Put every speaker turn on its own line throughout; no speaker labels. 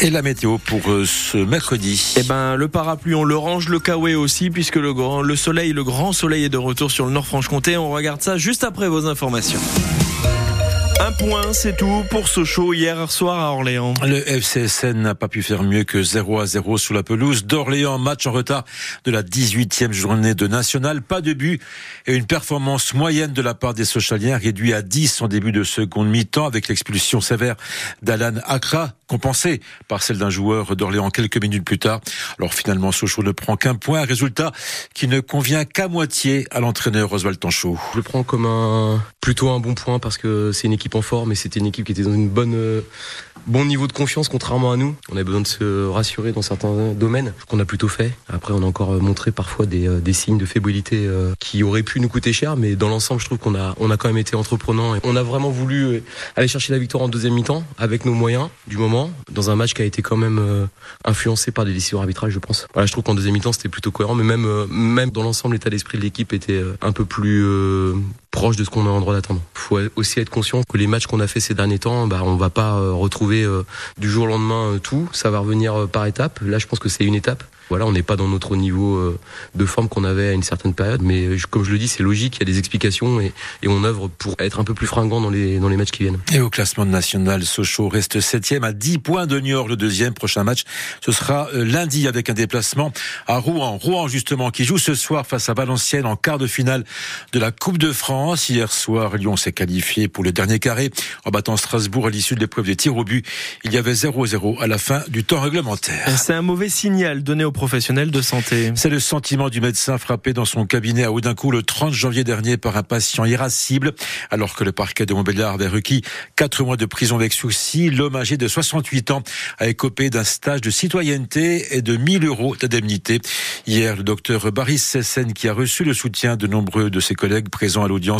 Et la météo pour euh, ce mercredi
Eh ben, le parapluie, on le range, le kawaii aussi, puisque le, grand, le soleil, le grand soleil est de retour sur le Nord-Franche-Comté. On regarde ça juste après vos informations. Un point, c'est tout pour Sochaux hier soir à Orléans.
Le FCSN n'a pas pu faire mieux que 0 à 0 sous la pelouse d'Orléans. Match en retard de la 18e journée de National. Pas de but et une performance moyenne de la part des Sochaliens réduit à 10 en début de seconde mi-temps avec l'expulsion sévère d'Alan Accra compensée par celle d'un joueur d'Orléans quelques minutes plus tard. Alors finalement, Sochaux ne prend qu'un point, un résultat qui ne convient qu'à moitié à l'entraîneur Oswald Tanchot.
Je le prends comme un plutôt un bon point parce que c'est une équipe en forme et c'était une équipe qui était dans une bonne euh, bon niveau de confiance contrairement à nous. On avait besoin de se rassurer dans certains domaines, qu'on a plutôt fait. Après, on a encore euh, montré parfois des, euh, des signes de fébrilité qui auraient pu nous coûter cher, mais dans l'ensemble, je trouve qu'on a on a quand même été entreprenant on a vraiment voulu aller chercher la victoire en deuxième mi-temps avec nos moyens du moment dans un match qui a été quand même influencé par des décisions arbitrales, je pense. Voilà, je trouve qu'en deuxième mi-temps, c'était plutôt cohérent, mais même même dans l'ensemble, l'état d'esprit de l'équipe était un peu plus proche de ce qu'on a en droit d'attendre. Faut aussi être conscient que les matchs qu'on a fait ces derniers temps, bah, on va pas euh, retrouver euh, du jour au lendemain euh, tout. Ça va revenir par étapes. Là, je pense que c'est une étape. Voilà, on n'est pas dans notre niveau de forme qu'on avait à une certaine période, mais comme je le dis, c'est logique, il y a des explications et, on œuvre pour être un peu plus fringant dans les, dans les matchs qui viennent.
Et au classement national, Sochaux reste septième à 10 points de Niort. Le deuxième prochain match, ce sera lundi avec un déplacement à Rouen. Rouen, justement, qui joue ce soir face à Valenciennes en quart de finale de la Coupe de France. Hier soir, Lyon s'est qualifié pour le dernier carré en battant Strasbourg à l'issue de l'épreuve des tirs au but. Il y avait 0-0 à la fin du temps réglementaire.
C'est un mauvais signal donné au professionnels de santé.
C'est le sentiment du médecin frappé dans son cabinet à Audincourt le 30 janvier dernier par un patient irascible. Alors que le parquet de Montbéliard avait requis 4 mois de prison avec souci, l'homme âgé de 68 ans a écopé d'un stage de citoyenneté et de 1000 euros d'indemnité. Hier, le docteur Baris Sessen, qui a reçu le soutien de nombreux de ses collègues présents à l'audience,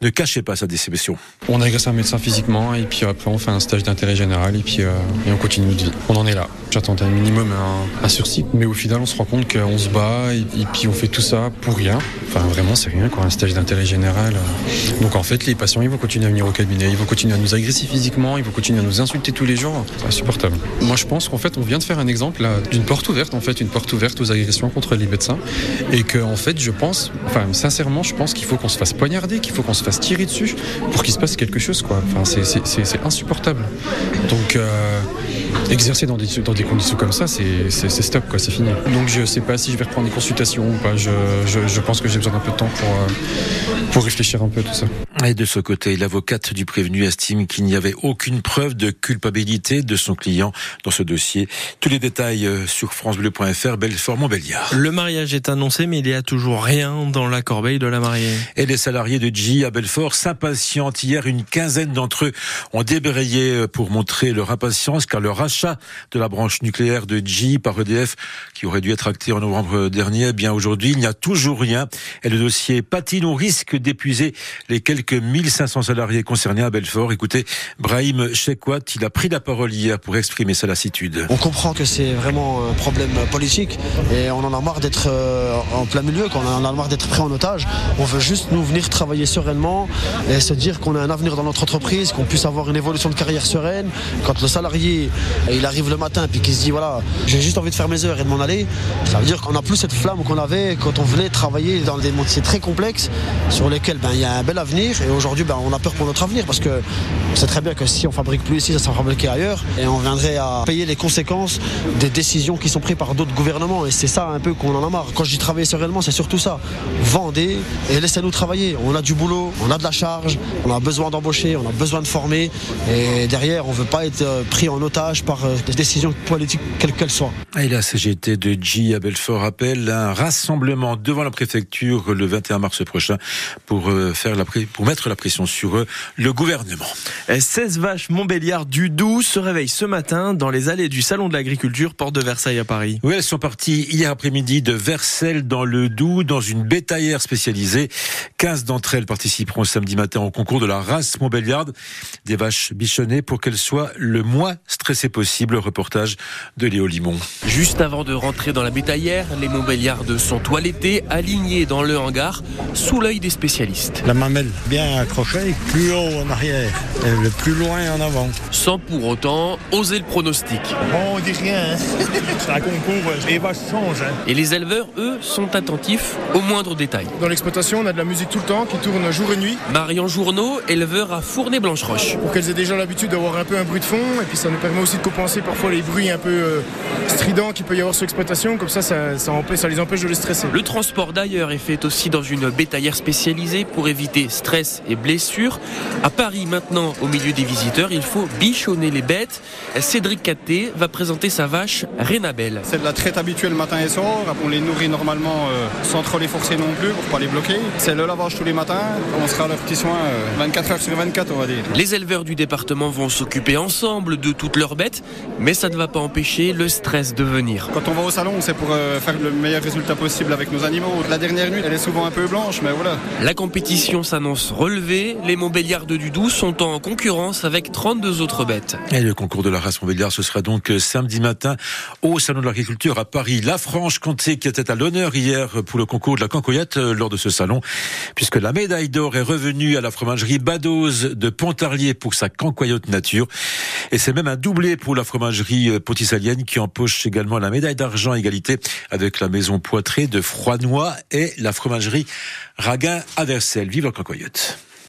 ne cachait pas sa déception.
On a agressé un médecin physiquement et puis après on fait un stage d'intérêt général et puis euh, et on continue notre vie. On en est là. J'attendais un minimum un, un sursis, mais au final on se rend compte qu'on se bat et, puis on fait tout ça pour rien. Enfin, vraiment, c'est rien, quoi, un stage d'intérêt général. Donc en fait, les patients, ils vont continuer à venir au cabinet, ils vont continuer à nous agresser physiquement, ils vont continuer à nous insulter tous les jours. C'est insupportable. Moi, je pense qu'en fait, on vient de faire un exemple d'une porte ouverte, en fait, une porte ouverte aux agressions contre les médecins. Et que, en fait, je pense, enfin, sincèrement, je pense qu'il faut qu'on se fasse poignarder, qu'il faut qu'on se fasse tirer dessus pour qu'il se passe quelque chose, quoi. C'est insupportable. Donc, euh, exercer dans des, dans des conditions comme ça, c'est stop, quoi, c'est fini. Donc je sais pas si je vais reprendre des consultations ou pas. Je, je, je pense que j'ai besoin d'un peu de temps pour, euh, pour réfléchir un peu à tout ça.
Et de ce côté, l'avocate du prévenu estime qu'il n'y avait aucune preuve de culpabilité de son client dans ce dossier. Tous les détails euh, sur francebleu.fr, Belfort-Montbéliard.
Le mariage est annoncé, mais il n'y a toujours rien dans la corbeille de la mariée.
Et les salariés de G à Belfort s'impatientent. Hier, une quinzaine d'entre eux ont débrayé pour montrer leur impatience car le rachat de la branche nucléaire de G par EDF, qui aurait dû être acté en novembre dernier, eh bien aujourd'hui, il n'y a toujours rien. Et le dossier patine au risque d'épuiser les quelques 1500 salariés concernés à Belfort. Écoutez, Brahim Chekwat, il a pris la parole hier pour exprimer sa lassitude.
On comprend que c'est vraiment un problème politique et on en a marre d'être euh, en plein milieu, qu'on en a marre d'être pris en otage. On veut juste nous venir travailler sereinement et se dire qu'on a un avenir dans notre entreprise, qu'on puisse avoir une évolution de carrière sereine. Quand le salarié, il arrive le matin puis qu'il se dit voilà, j'ai juste envie de faire mes heures et de m'en aller, ça veut dire qu'on n'a plus cette flamme qu'on avait quand on venait travailler dans des métiers très complexes sur lesquels ben, il y a un bel avenir. Et aujourd'hui, ben, on a peur pour notre avenir parce que c'est très bien que si on fabrique plus ici, ça sera fabriqué ailleurs. Et on viendrait à payer les conséquences des décisions qui sont prises par d'autres gouvernements. Et c'est ça un peu qu'on en a marre. Quand je dis travailler sereinement, c'est surtout ça. Vendez et laissez-nous travailler. On a du boulot, on a de la charge, on a besoin d'embaucher, on a besoin de former. Et derrière, on ne veut pas être euh, pris en otage par euh, des décisions politiques, quelles qu'elles soient.
Et la CGT de G à Belfort appelle un rassemblement devant la préfecture le 21 mars prochain pour, euh, faire la, pour mettre la pression sur le gouvernement.
16 vaches Montbéliard du Doubs se réveillent ce matin dans les allées du Salon de l'Agriculture, porte de Versailles à Paris.
Oui, elles sont parties hier après-midi de Versailles dans le Doubs, dans une bétaillère spécialisée. 15 d'entre elles participeront samedi matin au concours de la race Montbéliard, des vaches bichonnées pour qu'elles soient le moins stressées possible. Reportage de Léo Limon.
Juste avant de rentrer dans la bétaillère, les Montbéliardes sont toilettés, alignés dans le hangar, sous l'œil des spécialistes.
La mamelle bien accrochée, plus haut en arrière, et le plus loin en avant.
Sans pour autant oser le pronostic.
on dit rien. C'est un concours, les vaches changent. Hein.
Et les éleveurs, eux, sont attentifs aux moindres détails.
Dans l'exploitation, on a de la musique tout le temps qui tourne jour et nuit.
Marion Journeau, éleveur à Fournay-Blanche-Roche.
Pour qu'elles aient déjà l'habitude d'avoir un peu un bruit de fond, et puis ça nous permet aussi de compenser parfois les bruits un peu euh, stridents qu'il peut y avoir sur l'exploitation, comme ça ça, ça, empêche, ça les empêche de les stresser.
Le transport d'ailleurs est fait aussi dans une bétaillère spécialisée pour éviter stress et blessures. À Paris maintenant, au milieu des visiteurs, il faut bichonner les bêtes. Cédric Catté va présenter sa vache Rénabelle.
C'est de la traite habituelle matin et soir. On les nourrit normalement euh, sans trop les forcer non plus pour pas les bloquer. C'est le lavage tous les matins. On sera à leurs petits soins 24 heures sur 24 on va dire.
Les éleveurs du département vont s'occuper ensemble de toutes leurs bêtes, mais ça ne va pas empêcher le stress de venir.
Quand on va au salon, c'est pour euh, faire le meilleur résultat possible avec nos animaux. La dernière nuit, elle est souvent un peu blanche, mais voilà.
La compétition s'annonce relevée. Les Montbéliards de Dudou sont en concurrence avec 32 autres bêtes.
Et le concours de la race Montbéliard, ce sera donc euh, samedi matin au Salon de l'Agriculture à Paris. La Franche-Comté qui était à l'honneur hier pour le concours de la cancoyette euh, lors de ce salon, puisque la médaille d'or est revenue à la fromagerie Badoz de Pontarlier pour sa cancoyote nature. Et c'est même un doublé pour la fromagerie euh, potissalienne qui empoche également la médaille d'argent égalité avec la maison Poitrée de Froidnois et la fromagerie Raguin à Vive la cancoyote.